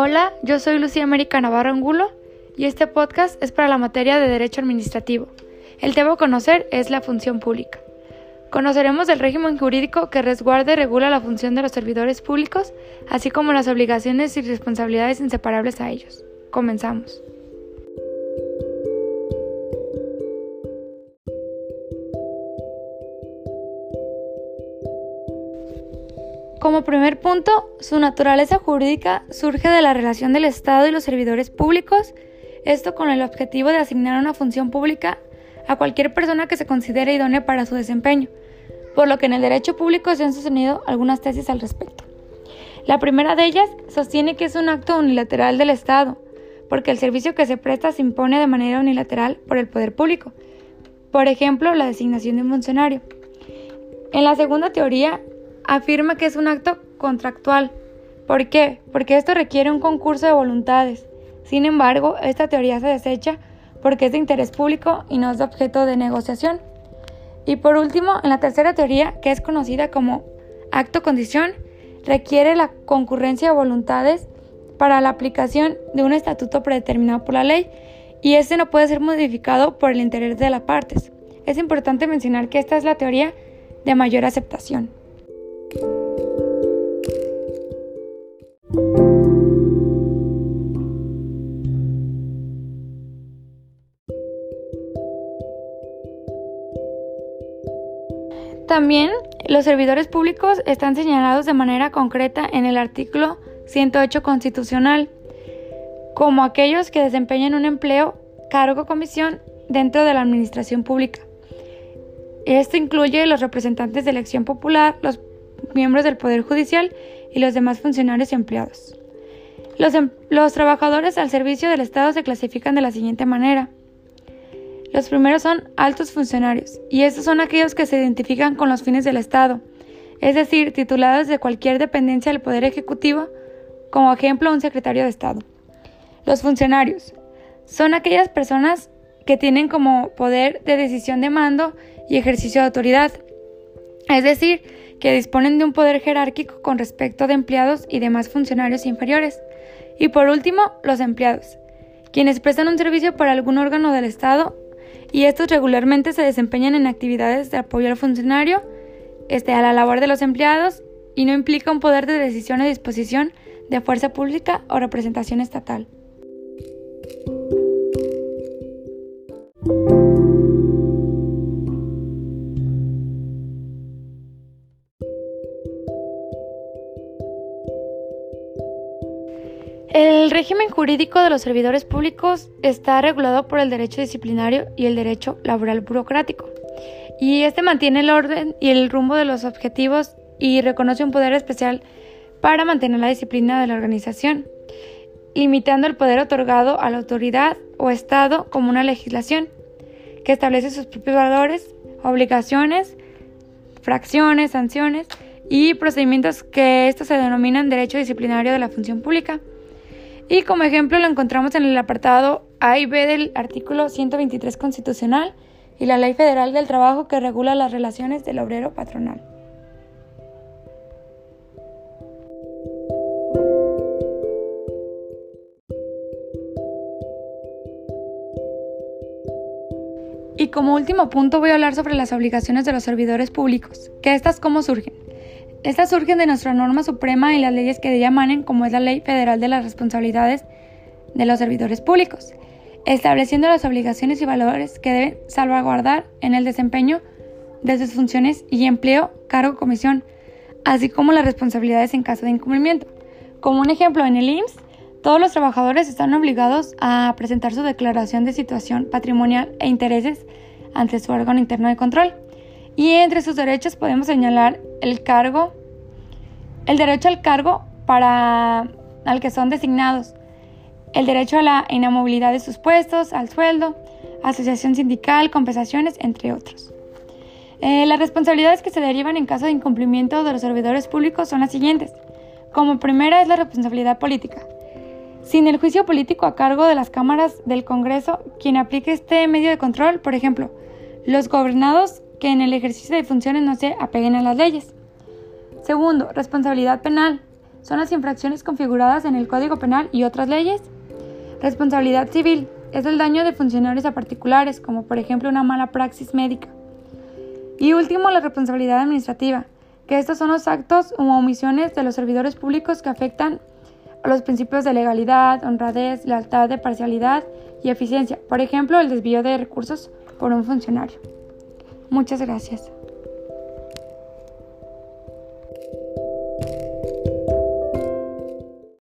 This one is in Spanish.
Hola, yo soy Lucía América Navarro Angulo y este podcast es para la materia de Derecho Administrativo. El tema a conocer es la función pública. Conoceremos el régimen jurídico que resguarda y regula la función de los servidores públicos, así como las obligaciones y responsabilidades inseparables a ellos. Comenzamos. Como primer punto, su naturaleza jurídica surge de la relación del Estado y los servidores públicos, esto con el objetivo de asignar una función pública a cualquier persona que se considere idónea para su desempeño, por lo que en el derecho público se han sostenido algunas tesis al respecto. La primera de ellas sostiene que es un acto unilateral del Estado, porque el servicio que se presta se impone de manera unilateral por el poder público, por ejemplo, la designación de un funcionario. En la segunda teoría, afirma que es un acto contractual. ¿Por qué? Porque esto requiere un concurso de voluntades. Sin embargo, esta teoría se desecha porque es de interés público y no es objeto de negociación. Y por último, en la tercera teoría, que es conocida como acto-condición, requiere la concurrencia de voluntades para la aplicación de un estatuto predeterminado por la ley y este no puede ser modificado por el interés de las partes. Es importante mencionar que esta es la teoría de mayor aceptación. También los servidores públicos están señalados de manera concreta en el artículo 108 constitucional como aquellos que desempeñan un empleo, cargo o comisión dentro de la administración pública. Esto incluye los representantes de elección popular, los miembros del Poder Judicial y los demás funcionarios y empleados. Los, em, los trabajadores al servicio del Estado se clasifican de la siguiente manera. Los primeros son altos funcionarios, y estos son aquellos que se identifican con los fines del Estado, es decir, titulados de cualquier dependencia del Poder Ejecutivo, como ejemplo un secretario de Estado. Los funcionarios son aquellas personas que tienen como poder de decisión de mando y ejercicio de autoridad, es decir, que disponen de un poder jerárquico con respecto de empleados y demás funcionarios inferiores. Y por último, los empleados, quienes prestan un servicio para algún órgano del Estado y estos regularmente se desempeñan en actividades de apoyo al funcionario, este, a la labor de los empleados y no implica un poder de decisión o disposición de fuerza pública o representación estatal. El régimen jurídico de los servidores públicos está regulado por el derecho disciplinario y el derecho laboral burocrático. Y este mantiene el orden y el rumbo de los objetivos y reconoce un poder especial para mantener la disciplina de la organización, limitando el poder otorgado a la autoridad o Estado como una legislación que establece sus propios valores, obligaciones, fracciones, sanciones y procedimientos que estos se denominan derecho disciplinario de la función pública. Y como ejemplo lo encontramos en el apartado A y B del artículo 123 constitucional y la Ley Federal del Trabajo que regula las relaciones del obrero patronal. Y como último punto voy a hablar sobre las obligaciones de los servidores públicos, que estas cómo surgen. Estas surgen de nuestra norma suprema y las leyes que de ella manen, como es la Ley Federal de las Responsabilidades de los Servidores Públicos, estableciendo las obligaciones y valores que deben salvaguardar en el desempeño de sus funciones y empleo, cargo, comisión, así como las responsabilidades en caso de incumplimiento. Como un ejemplo, en el IMSS, todos los trabajadores están obligados a presentar su declaración de situación patrimonial e intereses ante su órgano interno de control. Y entre sus derechos podemos señalar el cargo, el derecho al cargo para al que son designados, el derecho a la inamovilidad de sus puestos, al sueldo, asociación sindical, compensaciones, entre otros. Eh, las responsabilidades que se derivan en caso de incumplimiento de los servidores públicos son las siguientes. Como primera es la responsabilidad política. Sin el juicio político a cargo de las cámaras del Congreso, quien aplique este medio de control, por ejemplo, los gobernados que en el ejercicio de funciones no se apeguen a las leyes. Segundo, responsabilidad penal. son las infracciones configuradas en el Código Penal y otras leyes. Responsabilidad civil es el daño de funcionarios a particulares, como por ejemplo una mala praxis médica. Y último, la responsabilidad administrativa, que estos son los actos u omisiones de los servidores públicos que afectan a los principios de legalidad, honradez, lealtad, de parcialidad y eficiencia. Por ejemplo, el desvío de recursos por un funcionario. Muchas gracias.